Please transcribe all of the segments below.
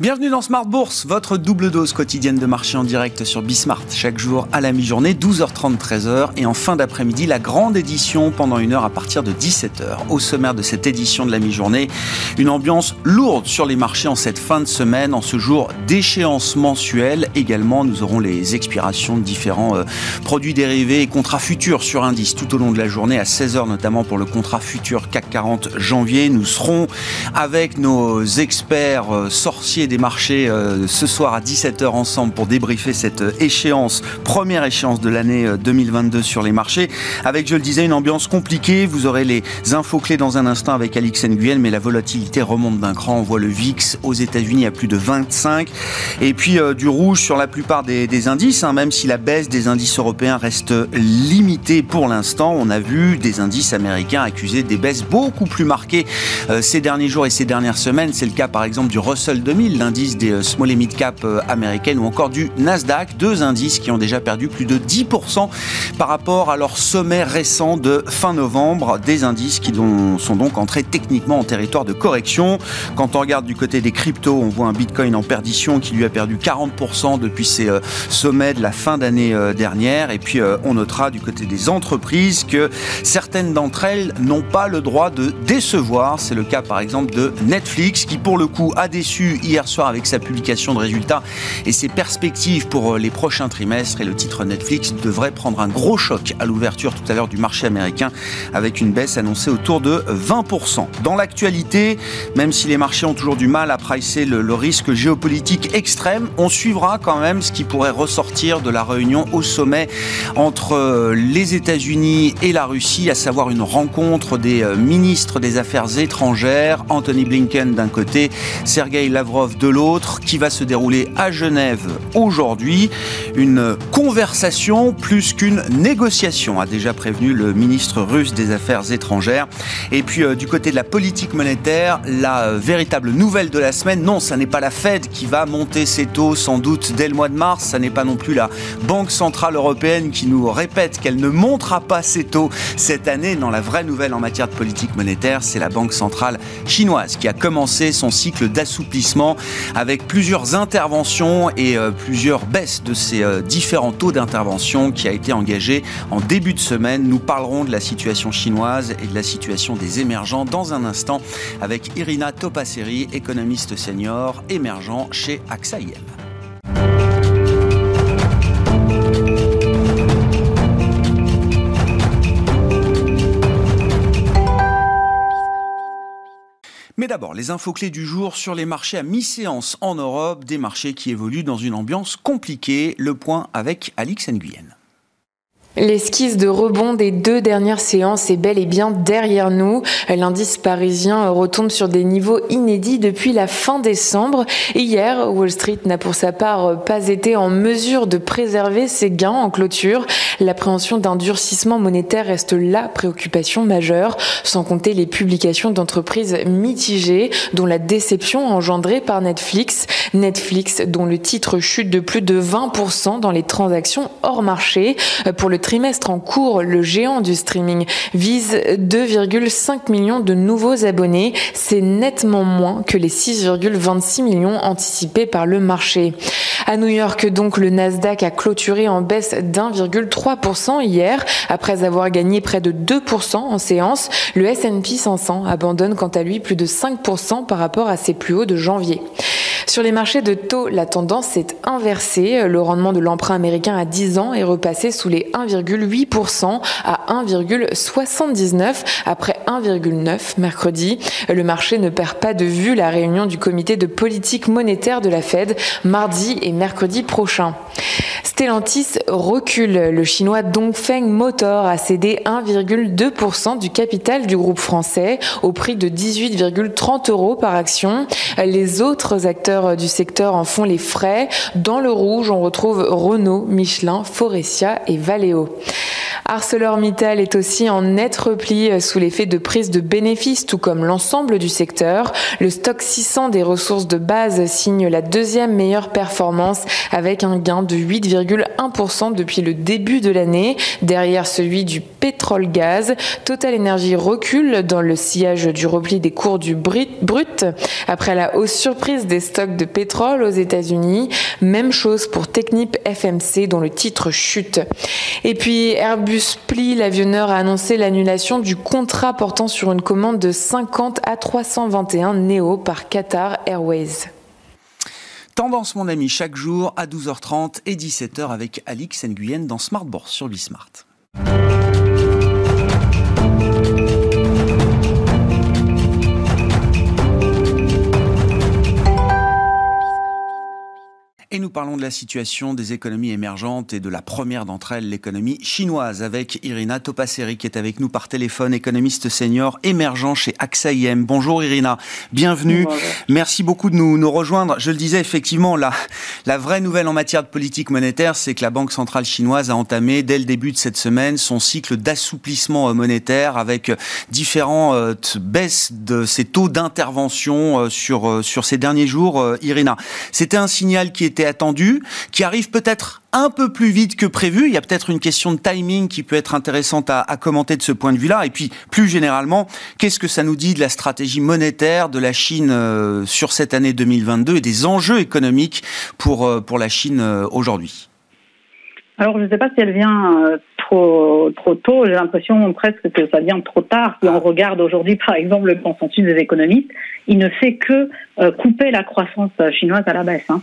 Bienvenue dans Smart Bourse, votre double dose quotidienne de marché en direct sur Bismart. Chaque jour à la mi-journée, 12h30, 13h. Et en fin d'après-midi, la grande édition pendant une heure à partir de 17h. Au sommaire de cette édition de la mi-journée, une ambiance lourde sur les marchés en cette fin de semaine, en ce jour d'échéance mensuelle. Également, nous aurons les expirations de différents euh, produits dérivés et contrats futurs sur indice tout au long de la journée, à 16h notamment pour le contrat futur CAC 40 janvier. Nous serons avec nos experts euh, sorciers des marchés euh, ce soir à 17h ensemble pour débriefer cette euh, échéance, première échéance de l'année 2022 euh, sur les marchés. Avec, je le disais, une ambiance compliquée. Vous aurez les infos clés dans un instant avec Alix Nguyen, mais la volatilité remonte d'un cran. On voit le VIX aux États-Unis à plus de 25. Et puis du rouge sur la plupart des, indices, hein, même si la baisse des indices européens reste limitée pour l'instant. On a vu des indices américains accuser des baisses beaucoup plus marquées ces derniers jours et ces dernières semaines. C'est le cas par exemple du Russell 2000 l'indice des euh, small et mid cap euh, américaines ou encore du Nasdaq, deux indices qui ont déjà perdu plus de 10% par rapport à leur sommet récent de fin novembre, des indices qui sont donc entrés techniquement en territoire de correction. Quand on regarde du côté des cryptos, on voit un Bitcoin en perdition qui lui a perdu 40% depuis ses euh, sommets de la fin d'année dernière. Et puis on notera du côté des entreprises que certaines d'entre elles n'ont pas le droit de décevoir. C'est le cas par exemple de Netflix qui pour le coup a déçu hier soir avec sa publication de résultats et ses perspectives pour euh, les prochains trimestres. Et le titre Netflix devrait prendre un gros choc à l'ouverture tout à l'heure du marché américain avec une baisse annoncée autour de 20%. Dans l'actualité, même si les marchés ont toujours du mal à pricer le, le risque géopolitique extrême, on suivra quand même ce qui pourrait ressortir de la réunion au sommet entre euh, les États-Unis et la Russie, à savoir une rencontre des euh, ministres des Affaires étrangères, Anthony Blinken d'un côté, Sergei Lavrov de l'autre, qui va se dérouler à Genève aujourd'hui. Une conversation plus qu'une négociation, a déjà prévenu le ministre russe des Affaires étrangères. Et puis euh, du côté de la politique monétaire, la véritable nouvelle de la semaine, non, ça n'est pas la Fed qui va monter ses taux sans doute dès le mois de mars, ça n'est pas non plus la Banque Centrale Européenne qui nous répète qu'elle ne montera pas ses taux cette année. Non, la vraie nouvelle en matière de politique monétaire, c'est la Banque Centrale chinoise qui a commencé son cycle d'assouplissement avec plusieurs interventions et euh, plusieurs baisses de ces euh, différents taux d'intervention qui a été engagé en début de semaine. Nous parlerons de la situation chinoise et de la situation des émergents dans un instant avec Irina Topaseri, économiste senior émergent chez AXA Mais d'abord, les infos clés du jour sur les marchés à mi-séance en Europe, des marchés qui évoluent dans une ambiance compliquée. Le point avec Alix Nguyen. L'esquisse de rebond des deux dernières séances est bel et bien derrière nous. L'indice parisien retombe sur des niveaux inédits depuis la fin décembre. Hier, Wall Street n'a pour sa part pas été en mesure de préserver ses gains en clôture. L'appréhension d'un durcissement monétaire reste la préoccupation majeure, sans compter les publications d'entreprises mitigées, dont la déception engendrée par Netflix. Netflix, dont le titre chute de plus de 20% dans les transactions hors marché. Pour le trimestre en cours, le géant du streaming vise 2,5 millions de nouveaux abonnés. C'est nettement moins que les 6,26 millions anticipés par le marché. À New York, donc, le Nasdaq a clôturé en baisse d'1,3% hier, après avoir gagné près de 2% en séance. Le S&P 500 abandonne quant à lui plus de 5% par rapport à ses plus hauts de janvier. Sur les marchés de taux, la tendance s'est inversée. Le rendement de l'emprunt américain à 10 ans est repassé sous les 1,8% à 1,79 après 1,9 mercredi. Le marché ne perd pas de vue la réunion du comité de politique monétaire de la Fed mardi et mercredi prochain. Stellantis recule. Le chinois Dongfeng Motor a cédé 1,2% du capital du groupe français au prix de 18,30 euros par action. Les autres acteurs du secteur en font les frais. Dans le rouge, on retrouve Renault, Michelin, Forestia et Valeo. ArcelorMittal est aussi en net repli sous l'effet de prise de bénéfices, tout comme l'ensemble du secteur. Le stock 600 des ressources de base signe la deuxième meilleure performance avec un gain de 8,1% depuis le début de l'année, derrière celui du pétrole-gaz. Total Energy recule dans le sillage du repli des cours du brut après la hausse surprise des stocks de pétrole aux États-Unis. Même chose pour Technip FMC dont le titre chute. Puis Airbus plie, l'avionneur a annoncé l'annulation du contrat portant sur une commande de 50 à 321 Neo par Qatar Airways. Tendance, mon ami, chaque jour à 12h30 et 17h avec Alix Nguyen dans Smart sur Bismart. Et nous parlons de la situation des économies émergentes et de la première d'entre elles, l'économie chinoise, avec Irina Topaseri qui est avec nous par téléphone, économiste senior émergent chez AXA IM. Bonjour Irina, bienvenue. Merci beaucoup de nous, nous rejoindre. Je le disais effectivement, la, la vraie nouvelle en matière de politique monétaire, c'est que la Banque centrale chinoise a entamé dès le début de cette semaine son cycle d'assouplissement monétaire avec différentes euh, baisses de ses taux d'intervention euh, sur, euh, sur ces derniers jours. Irina, c'était un signal qui était attendu, qui arrive peut-être un peu plus vite que prévu. Il y a peut-être une question de timing qui peut être intéressante à, commenter de ce point de vue-là. Et puis, plus généralement, qu'est-ce que ça nous dit de la stratégie monétaire de la Chine euh, sur cette année 2022 et des enjeux économiques pour, euh, la Chine euh, aujourd'hui? Alors, je ne sais pas si elle vient trop, trop tôt. J'ai l'impression presque que ça vient trop tard. Si on ah. regarde aujourd'hui, par exemple, le consensus des économistes, il ne fait que euh, couper la croissance chinoise à la baisse. Hein.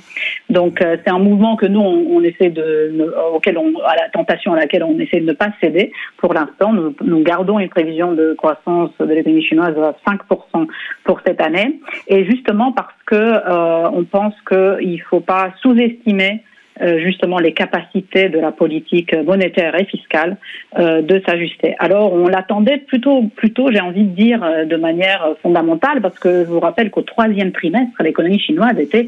Donc euh, c'est un mouvement que nous on, essaie de, auquel on, à la tentation à laquelle on essaie de ne pas céder. Pour l'instant, nous, nous, gardons une prévision de croissance de l'économie chinoise à 5% pour cette année, et justement parce que euh, on pense qu'il ne faut pas sous-estimer euh, justement les capacités de la politique monétaire et fiscale euh, de s'ajuster. Alors on l'attendait plutôt, plutôt, j'ai envie de dire, euh, de manière fondamentale, parce que je vous rappelle qu'au troisième trimestre, l'économie chinoise était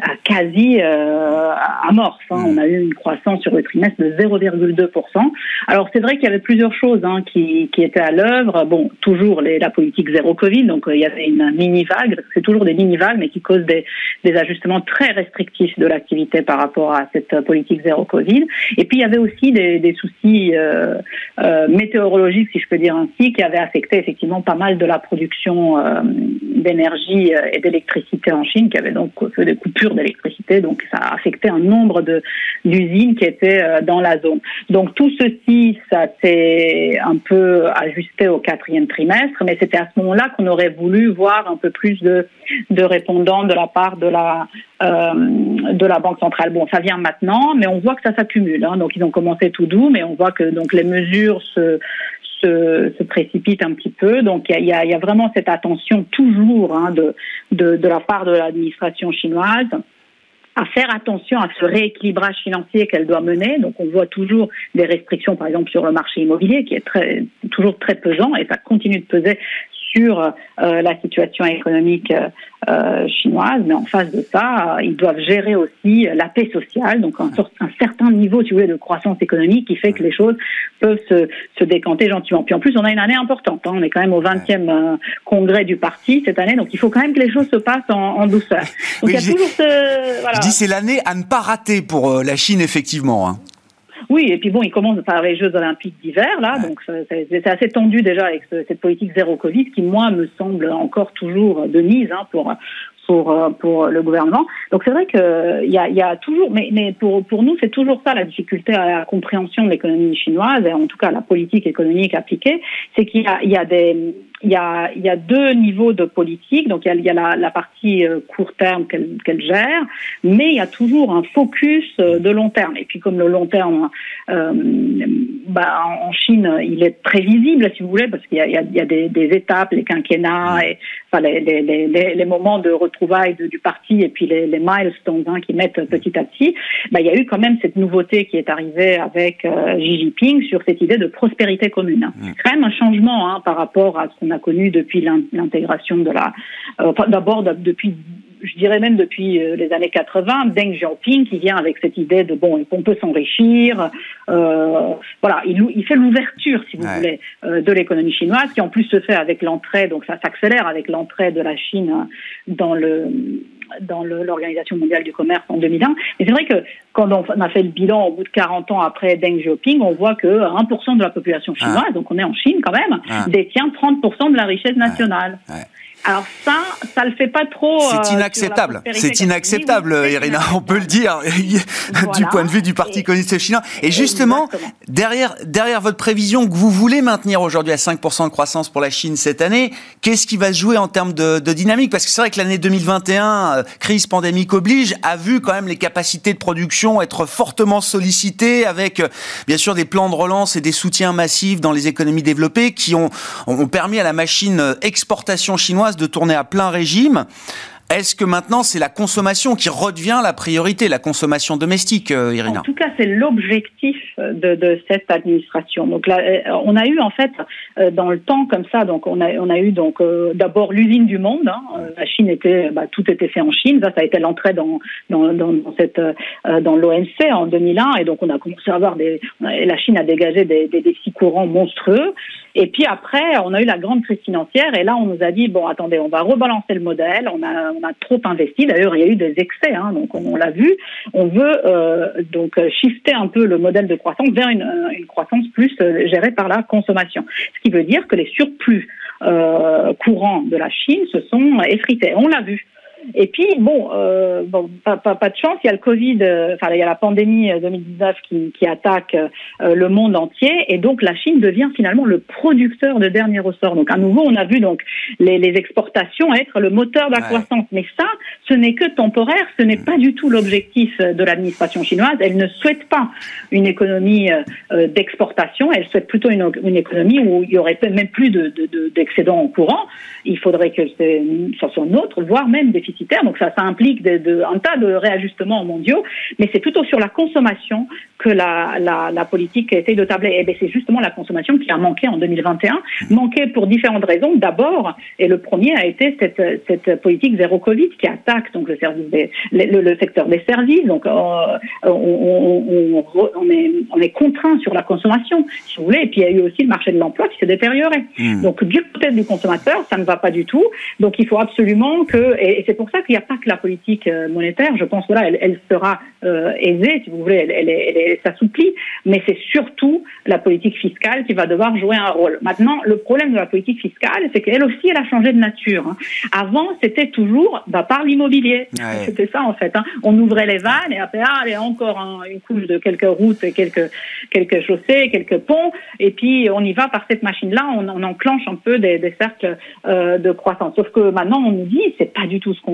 à quasi euh, amorce. Hein. Mm. On a eu une croissance sur le trimestre de 0,2%. Alors c'est vrai qu'il y avait plusieurs choses hein, qui, qui étaient à l'œuvre. Bon, toujours les, la politique zéro Covid, donc euh, il y avait une mini vague. C'est toujours des mini vagues, mais qui causent des, des ajustements très restrictifs de l'activité par rapport à cette politique zéro Covid. Et puis il y avait aussi des, des soucis euh, euh, météorologiques, si je peux dire ainsi, qui avaient affecté effectivement pas mal de la production euh, d'énergie et d'électricité en Chine, qui avait donc fait des coupures d'électricité, donc ça a affecté un nombre d'usines qui étaient euh, dans la zone. Donc tout ceci, ça s'est un peu ajusté au quatrième trimestre, mais c'était à ce moment-là qu'on aurait voulu voir un peu plus de de répondants de la part de la euh, de la banque centrale. Bon, ça vient maintenant, mais on voit que ça s'accumule. Hein. donc ils ont commencé tout doux, mais on voit que donc les mesures se se, précipite un petit peu. Donc il y a, vraiment cette attention toujours hein, de, de, la part de l'administration chinoise à faire attention à ce rééquilibrage financier qu'elle doit mener. Donc on voit toujours des restrictions, par exemple sur le marché immobilier, qui est toujours très pesant, et ça continue de peser sur euh, la situation économique euh, euh, chinoise, mais en face de ça, ils doivent gérer aussi la paix sociale, donc un, un, certain niveau, si vous voulez, de croissance économique qui fait que les choses peuvent se, se décanter gentiment. Puis en plus, on a une année importante. Hein. on est quand même au 20e congrès du parti cette année, donc il faut quand même que les choses se passent en, en douceur. Donc il y a toujours ce, voilà. Je dis c'est l'année à ne pas rater pour la Chine, effectivement. Hein. Oui, et puis bon, il commence par les Jeux Olympiques d'hiver, là, donc c'est assez tendu déjà avec cette politique zéro Covid qui, moi, me semble encore toujours de mise hein, pour pour pour le gouvernement. Donc c'est vrai que il y a, y a toujours, mais mais pour pour nous c'est toujours ça la difficulté à la compréhension de l'économie chinoise et en tout cas la politique économique appliquée, c'est qu'il y a y a des il y a, il y a deux niveaux de politique. Donc, il y a, y a la, partie euh, court terme qu'elle gère, mais il y a toujours un focus euh, de long terme. Et puis, comme le long terme, euh, bah, en Chine, il est prévisible, si vous voulez, parce qu'il y a, il y a des, étapes, les quinquennats, et, enfin, les, les, les, les moments de retrouvailles du parti, et puis les, les milestones hein, qui mettent petit à petit. Bah, il y a eu quand même cette nouveauté qui est arrivée avec euh, Xi Jinping sur cette idée de prospérité commune. Mmh. C'est quand même un changement hein, par rapport à ce qu'on a connu depuis l'intégration de la, euh, d'abord depuis je dirais même depuis euh, les années 80, Deng Xiaoping qui vient avec cette idée de bon, on peut s'enrichir. Euh, voilà, il, il fait l'ouverture, si vous voulez, euh, de l'économie chinoise, qui en plus se fait avec l'entrée, donc ça s'accélère avec l'entrée de la Chine dans le dans l'Organisation mondiale du commerce en 2001. Mais c'est vrai que quand on a fait le bilan au bout de 40 ans après Deng Xiaoping, on voit que 1% de la population chinoise, ah. donc on est en Chine quand même, ah. détient 30% de la richesse nationale. Alors ça, ça le fait pas trop. C'est euh, inacceptable. C'est inacceptable, Irina. On peut le dire du point de vue du Parti communiste chinois. Et justement, derrière derrière votre prévision que vous voulez maintenir aujourd'hui à 5% de croissance pour la Chine cette année, qu'est-ce qui va se jouer en termes de, de dynamique? Parce que c'est vrai que l'année 2021, euh, crise pandémique oblige, a vu quand même les capacités de production être fortement sollicitées, avec euh, bien sûr des plans de relance et des soutiens massifs dans les économies développées qui ont, ont permis à la machine exportation chinoise de tourner à plein régime. Est-ce que maintenant c'est la consommation qui redevient la priorité, la consommation domestique, euh, Irina En tout cas, c'est l'objectif de, cette administration. Donc là, euh, on a eu en fait euh, dans le temps comme ça, donc on a on a eu donc d'abord l'usine du monde. Hein. la Chine était, bah, tout était fait en Chine. Ça, ça a été l'entrée dans dans, dans, cette dans l'OMC en 2001, et donc on a commencé à avoir des. La Chine a dégagé des, des défis courants monstrueux. Et puis après, on a eu la grande crise financière et là, on nous a dit bon, attendez, on va rebalancer le modèle. On a, on a trop investi. D'ailleurs, il y a eu des excès, hein, donc on, l'a vu. On veut euh, donc shifter un peu le modèle de croissance vers une, une croissance plus euh, gérée par la consommation. Ce qui veut dire que les surplus euh, courants de la Chine se sont effrités. On l'a vu. Et puis, bon, euh, bon pas, pas, pas, de chance, il y a le Covid, euh, enfin, il y a la pandémie 2019 euh, qui, qui attaque euh, le monde entier, et donc la Chine devient finalement le producteur de dernier ressort. Donc, à nouveau, on a vu donc les, les exportations être le moteur de la croissance. Mais ça, ce n'est que temporaire, ce n'est pas du tout l'objectif de l'administration chinoise. Elle ne souhaite pas une économie d'exportation, elle souhaite plutôt une, une, économie où il y aurait même plus d'excédents de, de, en courant. Il faudrait que ça soit neutre, voire même des donc ça, ça implique de, un tas de réajustements mondiaux, mais c'est plutôt sur la consommation que la, la, la politique essaie de tabler. Et eh c'est justement la consommation qui a manqué en 2021, manqué pour différentes raisons. D'abord, et le premier a été cette, cette politique zéro Covid qui attaque donc le, service des, le, le secteur des services. Donc euh, on, on, on, est, on est contraint sur la consommation, si vous voulez. Et puis il y a eu aussi le marché de l'emploi qui s'est détérioré. Mmh. Donc du côté du consommateur, ça ne va pas du tout. Donc il faut absolument que, et, c'est pour ça qu'il n'y a pas que la politique euh, monétaire. Je pense que là, elle, elle sera euh, aisée, si vous voulez, elle, elle, elle s'assouplit, mais c'est surtout la politique fiscale qui va devoir jouer un rôle. Maintenant, le problème de la politique fiscale, c'est qu'elle aussi, elle a changé de nature. Hein. Avant, c'était toujours bah, par l'immobilier. C'était ça, en fait. Hein. On ouvrait les vannes et après, ah, allez, encore une couche de quelques routes, quelques, quelques chaussées, quelques ponts, et puis on y va par cette machine-là, on, on, enclenche un peu des, des cercles euh, de croissance. Sauf que maintenant, on nous dit, c'est pas du tout ce qu'on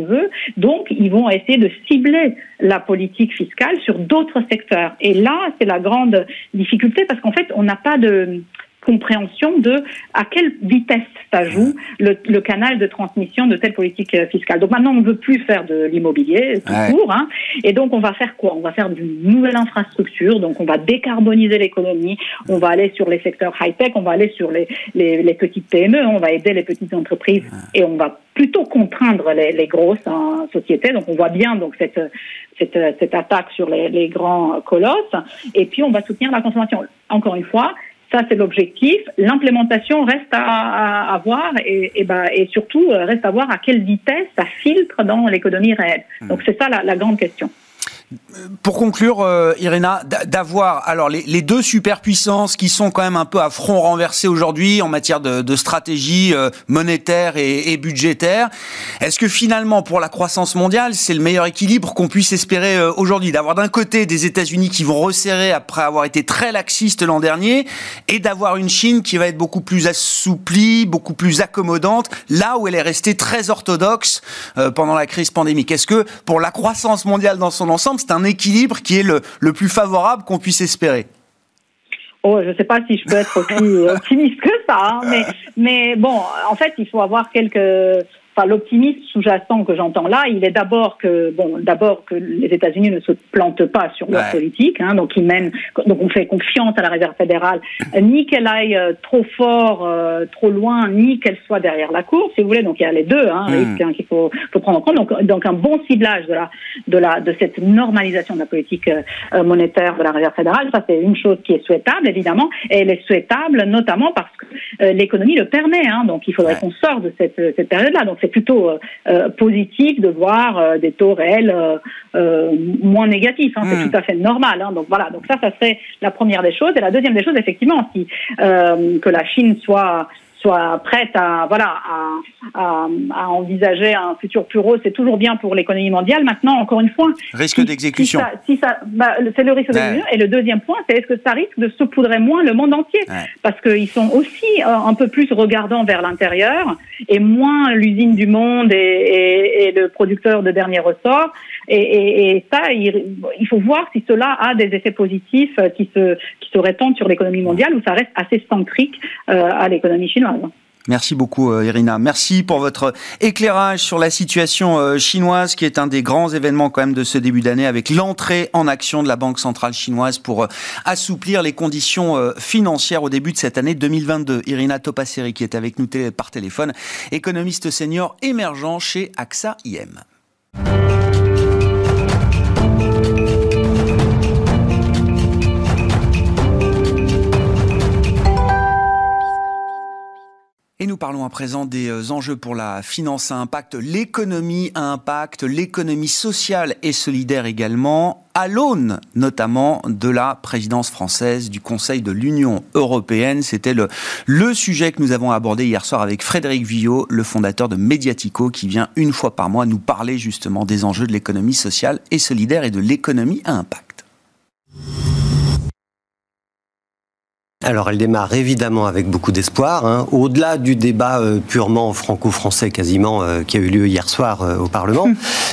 donc ils vont essayer de cibler la politique fiscale sur d'autres secteurs. Et là, c'est la grande difficulté parce qu'en fait, on n'a pas de compréhension de à quelle vitesse ça joue le, le, canal de transmission de telle politique euh, fiscale. Donc maintenant, on ne veut plus faire de l'immobilier tout court, hein, et donc on va faire quoi? On va faire d'une nouvelle infrastructure, donc on va décarboniser l'économie, on va aller sur les secteurs high-tech, on va aller sur les, les, les, petites PME, on va aider les petites entreprises, et on va plutôt contraindre les, les grosses hein, sociétés. Donc on voit bien donc cette, cette, cette attaque sur les, les grands colosses, et puis on va soutenir la consommation. Encore une fois, ça, c'est l'objectif. L'implémentation reste à, à, voir et, et, bah, et, surtout euh, reste à voir à quelle vitesse ça filtre dans l'économie réelle. Hmm. Donc c'est ça la, la grande question. Pour conclure, euh, Irina, d'avoir alors les, deux superpuissances qui sont quand même un peu à front renversé aujourd'hui en matière de, stratégie euh, monétaire et, et budgétaire. Est-ce que finalement, pour la croissance mondiale, c'est le meilleur équilibre qu'on puisse espérer euh, aujourd'hui? D'avoir d'un côté des États-Unis qui vont resserrer après avoir été très laxistes l'an dernier, et d'avoir une Chine qui va être beaucoup plus assouplie, beaucoup plus accommodante, là où elle est restée très orthodoxe euh, pendant la crise pandémique. Est-ce que pour la croissance mondiale dans son ensemble c'est un équilibre qui est le, le plus favorable qu'on puisse espérer. Oh, je ne sais pas si je peux être aussi optimiste que ça, hein, mais, mais bon, en fait, il faut avoir quelques l'optimisme sous-jacent que j'entends là, il est d'abord que bon, d'abord que les États-Unis ne se plantent pas sur leur politique, hein, donc ils mènent, donc on fait confiance à la Réserve fédérale, ni qu'elle aille euh, trop fort, euh, trop loin, ni qu'elle soit derrière la cour, si vous voulez. Donc il y a les deux hein, mm. hein qu'il faut, faut, prendre en compte. Donc, donc un bon ciblage de la de la de cette normalisation de la politique euh, monétaire de la Réserve fédérale, ça c'est une chose qui est souhaitable évidemment, et elle est souhaitable notamment parce que l'économie le permet. Hein, donc il faudrait qu'on sorte de cette, cette période-là. Donc c'est plutôt positif de voir des taux réels moins négatifs. Hein, C'est hmm. tout à fait normal. Hein, donc voilà. Donc ça, ça serait la première des choses. Et la deuxième des choses, effectivement, si que la Chine soit soit prête à voilà à, à, envisager un futur plus rose, c'est toujours bien pour l'économie mondiale. Maintenant, encore une fois, risque d'exécution. Si ça, bah, c'est le risque d'exécution. Et le deuxième point, c'est est-ce que ça risque de saupoudrer moins le monde entier Parce qu'ils sont aussi euh, un peu plus regardants vers l'intérieur et moins l'usine du monde et, et, et, le producteur de dernier ressort. Et, et ça, il, il, faut voir si cela a des effets positifs euh, qui se qui se répandent sur l'économie mondiale ou ça reste assez centrique euh, à l'économie chinoise. Merci beaucoup euh, Irina. Merci pour votre éclairage sur la situation euh, chinoise qui est un des grands événements quand même de ce début d'année avec l'entrée en action de la Banque centrale chinoise pour euh, assouplir les conditions financières au début de cette année 2022. Irina Topaseri qui est avec nous par téléphone, économiste senior émergent chez AXA IM. Et nous parlons à présent des euh, enjeux pour la finance à impact, l'économie à impact, l'économie sociale et solidaire également, à l'aune notamment de la présidence française du Conseil de l'Union européenne. C'était le, le sujet que nous avons abordé hier soir avec Frédéric Villot, le fondateur de Mediatico, qui vient une fois par mois nous parler justement des enjeux de l'économie sociale et solidaire et de l'économie à impact. Alors elle démarre évidemment avec beaucoup d'espoir, hein. au-delà du débat euh, purement franco-français quasiment euh, qui a eu lieu hier soir euh, au Parlement,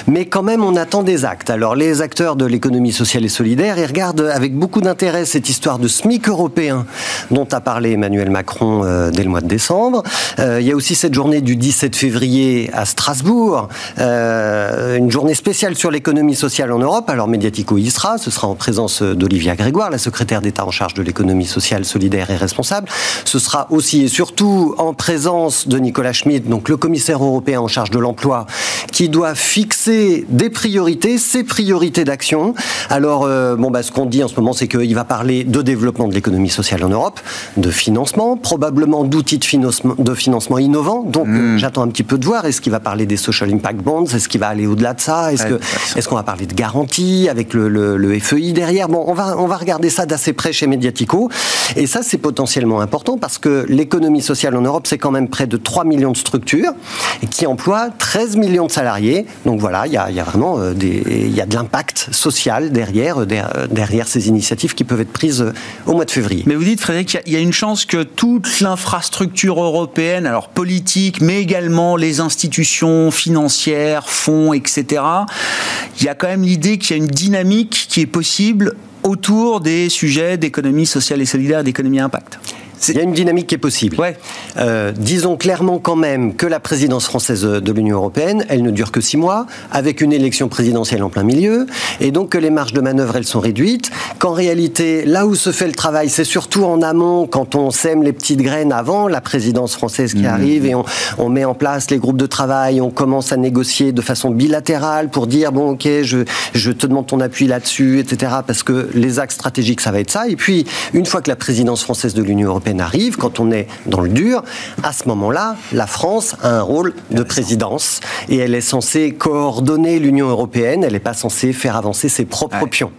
mais quand même on attend des actes. Alors les acteurs de l'économie sociale et solidaire, ils regardent avec beaucoup d'intérêt cette histoire de SMIC européen dont a parlé Emmanuel Macron dès le mois de décembre. il y a aussi cette journée du 17 février à Strasbourg, une journée spéciale sur l'économie sociale en Europe. Alors Mediatico y sera, ce sera en présence d'Olivia Grégoire, la secrétaire d'État en charge de l'économie sociale solidaire et responsable. Ce sera aussi et surtout en présence de Nicolas Schmitt, donc le commissaire européen en charge de l'emploi, qui doit fixer des priorités, ses priorités d'action. Alors, euh, bon, bah, ce qu'on dit en ce moment, c'est qu'il va parler de développement de l'économie sociale en Europe, de financement, probablement d'outils de financement, de financement innovants. Donc, hmm. j'attends un petit peu de voir. Est-ce qu'il va parler des social impact bonds? Est-ce qu'il va aller au-delà de ça? Est-ce qu'on va parler de garantie avec le, le, le, FEI derrière? Bon, on va, on va regarder ça d'assez près chez Mediatico. Et et ça, c'est potentiellement important parce que l'économie sociale en Europe, c'est quand même près de 3 millions de structures qui emploient 13 millions de salariés. Donc voilà, il y a, vraiment euh, y a de l'impact social derrière, euh, euh, derrière ces initiatives qui peuvent être prises au mois de février. Mais vous dites, Frédéric, il y a une chance que toute l'infrastructure européenne, alors politique, mais également les institutions financières, fonds, etc., il y a quand même l'idée qu'il y a une dynamique qui est possible autour des sujets d'économie sociale et solidaire d'économie impact. Il y a une dynamique qui est possible. Ouais. Euh, disons clairement quand même que la présidence française de l'Union européenne, elle ne dure que six mois, avec une élection présidentielle en plein milieu, et donc que les marges de manœuvre, elles sont réduites, qu'en réalité, là où se fait le travail, c'est surtout en amont, quand on sème les petites graines avant la présidence française qui mmh. arrive, et on, on, met en place les groupes de travail, on commence à négocier de façon bilatérale pour dire, bon, ok, je, je te demande ton appui là-dessus, etc., parce que les axes stratégiques, ça va être ça. Et puis, une fois que la présidence française de l'Union européenne arrive, quand on est dans le dur, à ce moment-là, la France a un rôle de présidence et elle est censée coordonner l'Union européenne, elle n'est pas censée faire avancer ses propres pions.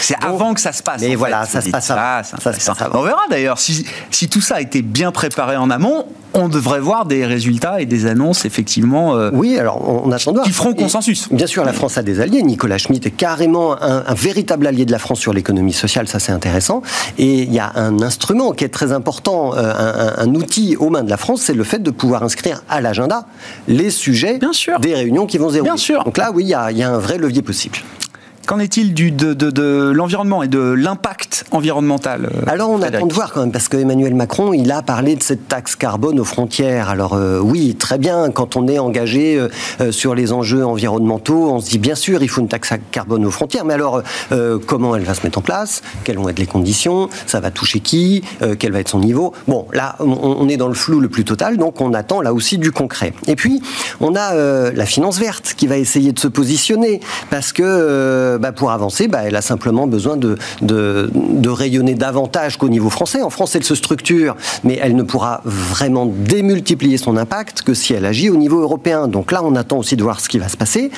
C'est avant que ça se passe. Mais voilà, ça se, passe avant. On verra d'ailleurs si, si, tout ça a été bien préparé en amont. On devrait voir des résultats et des annonces effectivement. Euh, oui, alors on attend. Qui feront consensus. bien sûr, la France a des alliés. Nicolas Schmitt est carrément un, véritable allié de la France sur l'économie sociale. Ça, c'est intéressant. Et il y a un instrument qui est très important, euh, un, un, outil aux mains de la France, c'est le fait de pouvoir inscrire à l'agenda les sujets des réunions qui vont se Bien sûr. Donc là, oui, il y, a, il y a un vrai levier possible. Qu'en est-il du, de, de, de l'environnement et de l'impact environnemental euh, Alors on attend de voir quand même, parce que Emmanuel Macron, il a parlé de cette taxe carbone aux frontières. Alors euh, oui, très bien, quand on est engagé euh, sur les enjeux environnementaux, on se dit bien sûr, il faut une taxe carbone aux frontières, mais alors comment elle va se mettre en place? Quelles vont être les conditions? Ça va toucher qui? Quel va être son niveau? Bon, là, on, on, est dans le flou le plus total, donc on attend là aussi du concret. Et puis, on a la finance verte qui va essayer de se positionner, parce que bah, pour avancer, bah, elle a simplement besoin de, de, de rayonner davantage qu'au niveau français. En France, elle se structure, mais elle ne pourra vraiment démultiplier son impact que si elle agit au niveau européen. Donc là, on attend aussi de voir ce qui va se passer.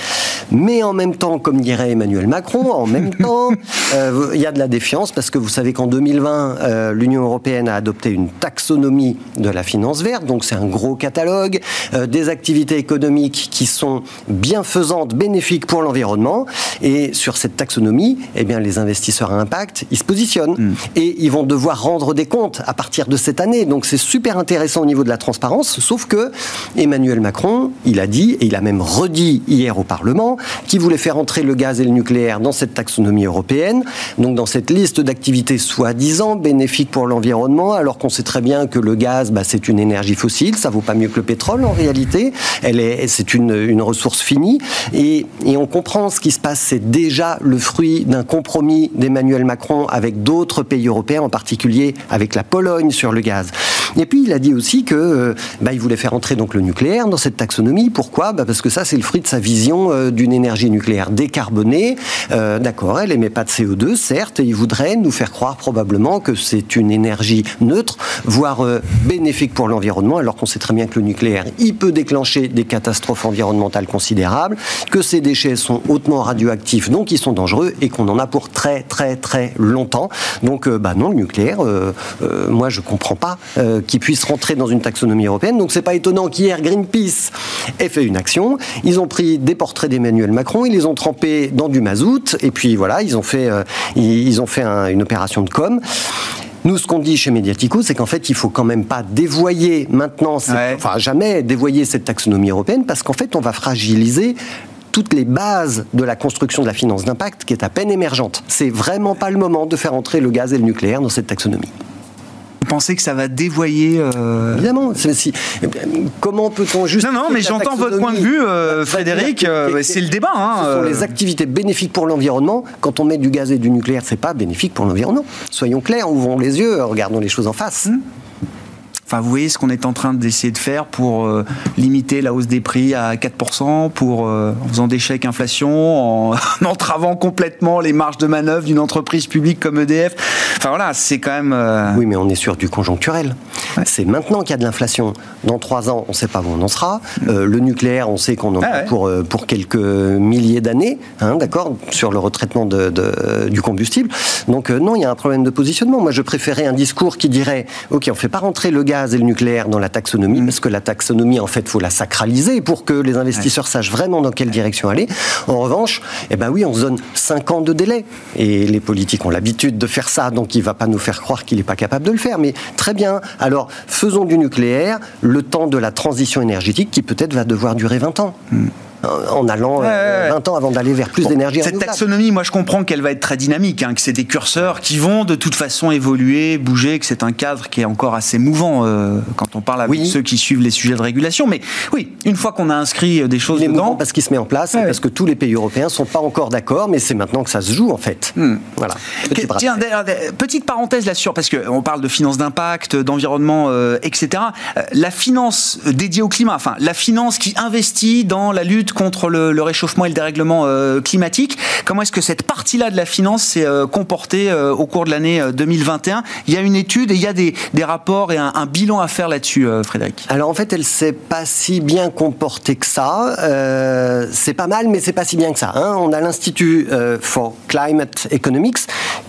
Mais en même temps, comme dirait Emmanuel Macron, en même temps, euh, il y a de la défiance parce que vous savez qu'en 2020, euh, l'Union européenne a adopté une taxonomie de la finance verte. Donc c'est un gros catalogue euh, des activités économiques qui sont bienfaisantes, bénéfiques pour l'environnement. Et sur cette taxonomie, eh bien, les investisseurs à impact, ils se positionnent. Mm. Et ils vont devoir rendre des comptes à partir de cette année. Donc c'est super intéressant au niveau de la transparence. Sauf que Emmanuel Macron, il a dit, et il a même redit hier au Parlement, qu'il voulait faire entrer le gaz et le nucléaire dans cette taxonomie européenne. Donc dans cette liste d'activités soi-disant bénéfiques pour l'environnement, alors qu'on sait très bien que le gaz, bah, c'est une énergie fossile, ça vaut pas mieux que le pétrole en réalité. Elle est, c'est une, une ressource finie. Et, et on comprend ce qui se passe c'est déjà le fruit d'un compromis d'Emmanuel Macron avec d'autres pays européens, en particulier avec la Pologne sur le gaz. Et puis il a dit aussi que euh, bah, il voulait faire entrer donc le nucléaire dans cette taxonomie. Pourquoi? Bah, Parce que ça c'est le fruit de sa vision euh, d'une énergie nucléaire décarbonée. Euh, d'accord, elle émet pas de CO2, certes, et il voudrait nous faire croire probablement que c'est une énergie neutre, voire bénéfique pour l'environnement, alors qu'on sait très bien que le nucléaire, il peut déclencher des catastrophes environnementales considérables, que ces déchets sont hautement radioactifs donc ils sont dangereux et qu'on en a pour très très très longtemps. Donc euh, bah non, le nucléaire, euh, euh, moi je comprends pas qu'il puisse rentrer dans une taxonomie européenne. Donc c'est pas étonnant qu'hier Greenpeace ait fait une action. Ils ont pris des portraits d'Emmanuel Macron, ils les ont trempés dans du mazout et puis voilà, ils ont fait ils, ont fait une opération de com. Nous, ce qu'on dit chez Mediatico, c'est qu'en fait, il faut quand même pas dévoyer maintenant, enfin jamais dévoyer cette taxonomie européenne, parce qu'en fait, on va fragiliser toutes les bases de la construction de la finance d'impact qui est à peine émergente. C'est vraiment pas le moment de faire entrer le gaz et le nucléaire dans cette taxonomie. Pensez que ça va dévoyer euh... Évidemment. Si, comment peut-on juste Non, non, mais j'entends votre point de vue, euh, Frédéric. Euh, c'est le débat. Hein, ce sont les activités bénéfiques pour l'environnement. Quand on met du gaz et du nucléaire, c'est pas bénéfique pour l'environnement. Soyons clairs, ouvrons les yeux, regardons les choses en face. Hum. Enfin, vous voyez ce qu'on est en train d'essayer de faire pour euh, limiter la hausse des prix à 4%, pour, euh, en faisant des chèques inflation, en, entravant complètement les marges de manœuvre d'une entreprise publique comme EDF. Enfin voilà, c'est quand même... Euh, oui, mais on est sur du conjoncturel. C'est maintenant qu'il y a de l'inflation. Dans trois ans, on ne sait pas où on en sera. Le nucléaire, on sait qu'on en a ah pour, pour quelques milliers d'années, hein, d'accord, sur le retraitement de, du combustible. Donc non, il y a un problème de positionnement. Moi, je préférais un discours qui dirait, OK, on ne fait pas rentrer le gaz et le nucléaire dans la taxonomie, mm. parce que la taxonomie, en fait, faut la sacraliser pour que les investisseurs sachent vraiment dans quelle direction aller. En revanche, eh ben oui, on se donne 5 ans de délai. Et les politiques ont l'habitude de faire ça, donc il ne va pas nous faire croire qu'il n'est pas capable de le faire. Mais très bien. Alors, faisons du nucléaire le temps de la transition énergétique qui peut-être va devoir durer 20 ans. Mm en allant 20 euh, ans avant d'aller vers plus d'énergie Cette taxonomie, moi je comprends qu'elle va être très dynamique, hein, que c'est des curseurs qui vont de toute façon évoluer, bouger, que c'est un cadre qui est encore assez mouvant euh, quand on parle avec ceux qui suivent les sujets de régulation. Mais oui, une fois qu'on a inscrit euh, des choses dedans... parce qu'il se met en place, parce que tous les pays européens sont pas encore d'accord, mais c'est maintenant que ça se joue en fait. Hmm. Voilà. Tiens, petite parenthèse là-dessus, parce qu'on parle de finance d'impact, d'environnement, etc. La finance dédiée au climat, enfin la finance qui investit dans la lutte contre le, réchauffement et le dérèglement euh, climatique. Comment est-ce que cette partie-là de la finance s'est euh, comportée euh, au cours de l'année 2021 Il y a une étude et il y a des, rapports et un, bilan à faire là-dessus, Frédéric. Alors en fait, elle s'est pas si bien comportée que ça. c'est pas mal, mais c'est pas si bien que ça. Hein. On a l'Institut for Climate Economics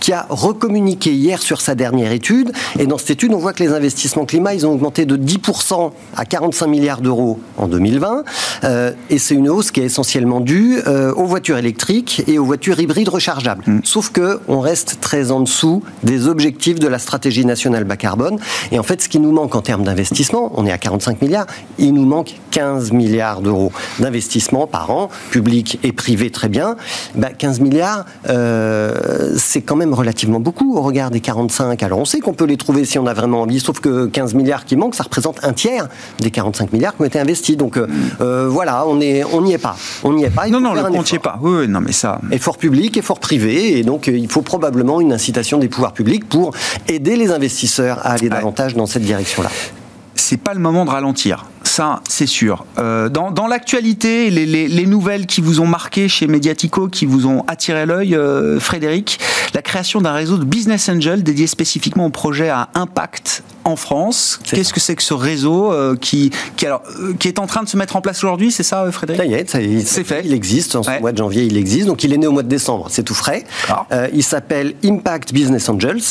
qui a recommuniqué hier sur sa dernière étude. Et dans cette étude, on voit que les investissements climat, ils ont augmenté de 10% à 45 milliards d'euros en 2020. et c'est une hausse qui est essentiellement due euh, aux voitures électriques et aux voitures hybrides rechargeables. Mm. Sauf que on reste très en dessous des objectifs de la stratégie nationale bas carbone. Et en fait, ce qui nous manque en termes d'investissement, on est à 45 milliards, il nous manque 15 milliards d'euros d'investissement par an, public et privé, très bien. 15 bah, milliards, euh, c'est quand même relativement beaucoup au regard des 45. Alors on sait qu'on peut les trouver si on a vraiment envie, sauf que 15 milliards qui manquent, ça représente un tiers des 45 milliards qui ont été investis. Donc euh, voilà, on est, on n'y est pas. On n'y est pas. non, non, le compte n'y est pas. Oui, non, mais ça. Effort public, effort privé, et donc euh, il faut probablement une incitation des pouvoirs publics pour aider les investisseurs à aller davantage dans cette direction-là c'est pas le moment de ralentir. ça c'est sûr. Euh, dans, dans l'actualité, les, les, les, nouvelles qui vous ont marqué chez Mediatico, qui vous ont attiré l'œil, euh, Frédéric, la création d'un réseau de business angel dédié spécifiquement au projet à impact en France. Qu'est-ce que c'est que ce réseau euh, qui, qui, alors, qui est en train de se mettre en place aujourd'hui C'est ça, Frédéric? Ça y est, c'est fait. Il existe. En ce mois de janvier, il existe. Donc, il est né au mois de décembre. C'est tout frais. Euh, il s'appelle Impact Business Angels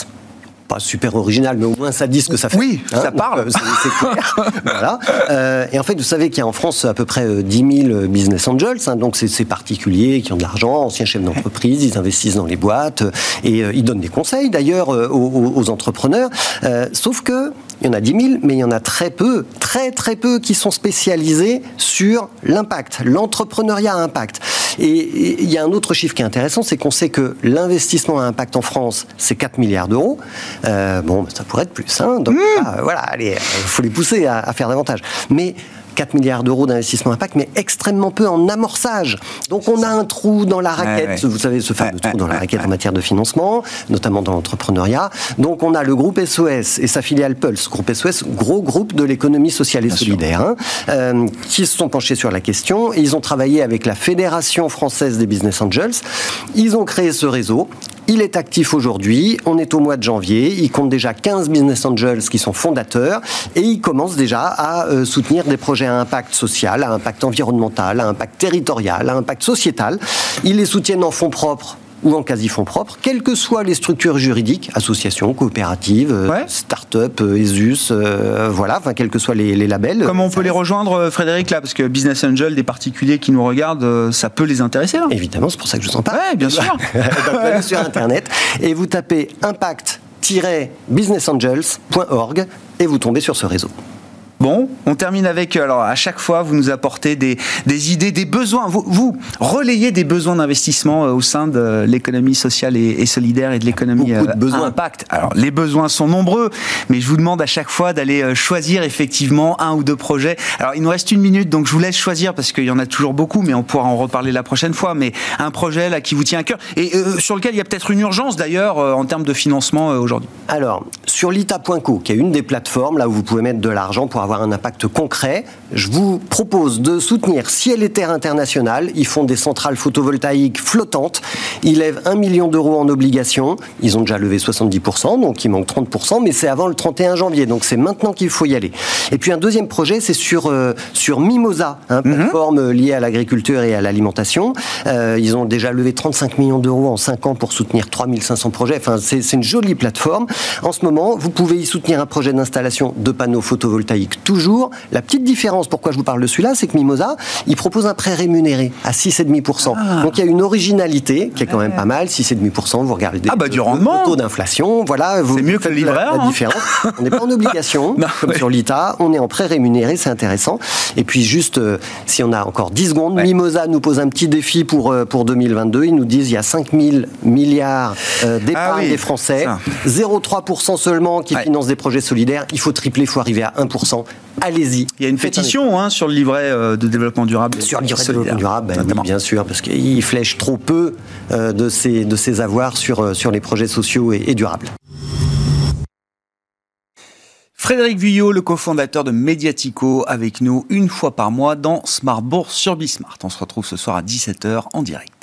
pas super original, mais au moins ça dit ce que ça fait. Oui, hein, ça parle. C'est clair. voilà. Euh, et en fait, vous savez qu'il y a en France à peu près 10 000 business angels, hein, donc c'est ces particuliers qui ont de l'argent, anciens chefs d'entreprise, ils investissent dans les boîtes et euh, ils donnent des conseils d'ailleurs euh, aux, aux, entrepreneurs. Euh, sauf que il y en a 10 000, mais il y en a très peu, très très peu qui sont spécialisés sur l'impact, l'entrepreneuriat à impact. Et il y a un autre chiffre qui est intéressant, c'est qu'on sait que l'investissement à impact en France, c'est 4 milliards d'euros. Euh, bon, ça pourrait être plus. Hein, donc mmh. ah, voilà, allez, il faut les pousser à, à faire davantage. Mais 4 milliards d'euros d'investissement impact, mais extrêmement peu en amorçage. Donc on a un trou dans la raquette, vous savez, ce fameux trou dans la raquette en matière de financement, notamment dans l'entrepreneuriat. Donc on a le groupe SOS et sa filiale Pulse, groupe SOS, gros groupe de l'économie sociale et Bien solidaire, hein, euh, qui se sont penchés sur la question ils ont travaillé avec la Fédération française des business angels. Ils ont créé ce réseau il est actif aujourd'hui, on est au mois de janvier, il compte déjà 15 business angels qui sont fondateurs et il commence déjà à euh, soutenir des projets à impact social, à impact environnemental, à impact territorial, à impact sociétal. Ils les soutiennent en fonds propres ou en quasi-fonds propres, quelles que soient les structures juridiques, associations, coopératives, euh, start-up, euh, ESUS, euh, voilà, enfin, quels que soient les, les labels. Comment on peut les rejoindre, Frédéric, là? Parce que Business Angel, des particuliers qui nous regardent, ça peut les intéresser, là Évidemment, c'est pour ça que je vous en parle. Oui, bien sûr. Donc, vous allez sur Internet et vous tapez impact-businessangels.org et vous tombez sur ce réseau. Bon, on termine avec, euh, alors à chaque fois, vous nous apportez des, des idées, des besoins, vous, vous, relayez des besoins d'investissement euh, au sein de l'économie sociale et, et, solidaire et de l'économie euh, impact. Alors les besoins sont nombreux, mais je vous demande à chaque fois d'aller choisir effectivement un ou deux projets. Alors il nous reste une minute, donc je vous laisse choisir parce qu'il y en a toujours beaucoup, mais on pourra en reparler la prochaine fois. Mais un projet là qui vous tient à cœur et euh, sur lequel il y a peut-être une urgence d'ailleurs euh, en termes de financement euh, aujourd'hui. Alors sur lita.co, qui est une des plateformes là où vous pouvez mettre de l'argent pour avoir un impact concret, je vous propose de soutenir Ciel et Terre International. Ils font des centrales photovoltaïques flottantes. Ils lèvent 1 million d'euros en obligations. Ils ont déjà levé 70%, donc il manque 30%, mais c'est avant le 31 janvier, donc c'est maintenant qu'il faut y aller. Et puis un deuxième projet, c'est sur, euh, sur Mimosa, hein, plateforme mm -hmm. liée à l'agriculture et à l'alimentation. Euh, ils ont déjà levé 35 millions d'euros en 5 ans pour soutenir 3500 projets. Enfin, c'est une jolie plateforme. En ce moment, vous pouvez y soutenir un projet d'installation de panneaux photovoltaïques toujours. La petite différence, pourquoi je vous parle de celui-là, c'est que Mimosa, il propose un prêt rémunéré à 6,5%. Ah. Donc il y a une originalité qui est quand même pas mal, 6,5%, vous regardez ah bah, du rendement. taux d'inflation, voilà. C'est mieux que le livret. La, la hein. différence. on n'est pas en obligation, comme ouais. sur l'ITA, on est en prêt rémunéré, c'est intéressant. Et puis juste, euh, si on a encore 10 secondes, ouais. Mimosa nous pose un petit défi pour, euh, pour 2022. Ils nous disent il y a 5 000 milliards euh, d'épargne ah oui, des Français, 0,3% seulement qui ouais. financent des projets solidaires. Il faut tripler, il faut arriver à 1%. Allez-y. Il y a une pétition hein, sur le livret euh, de développement durable. Sur le livret de développement durable, ben, oui, bien sûr, parce qu'il flèche trop peu euh, de, ses, de ses avoirs sur, euh, sur les projets sociaux et, et durables. Frédéric Vuillot, le cofondateur de Mediatico, avec nous une fois par mois dans Smart Bourse sur Bismart. On se retrouve ce soir à 17h en direct.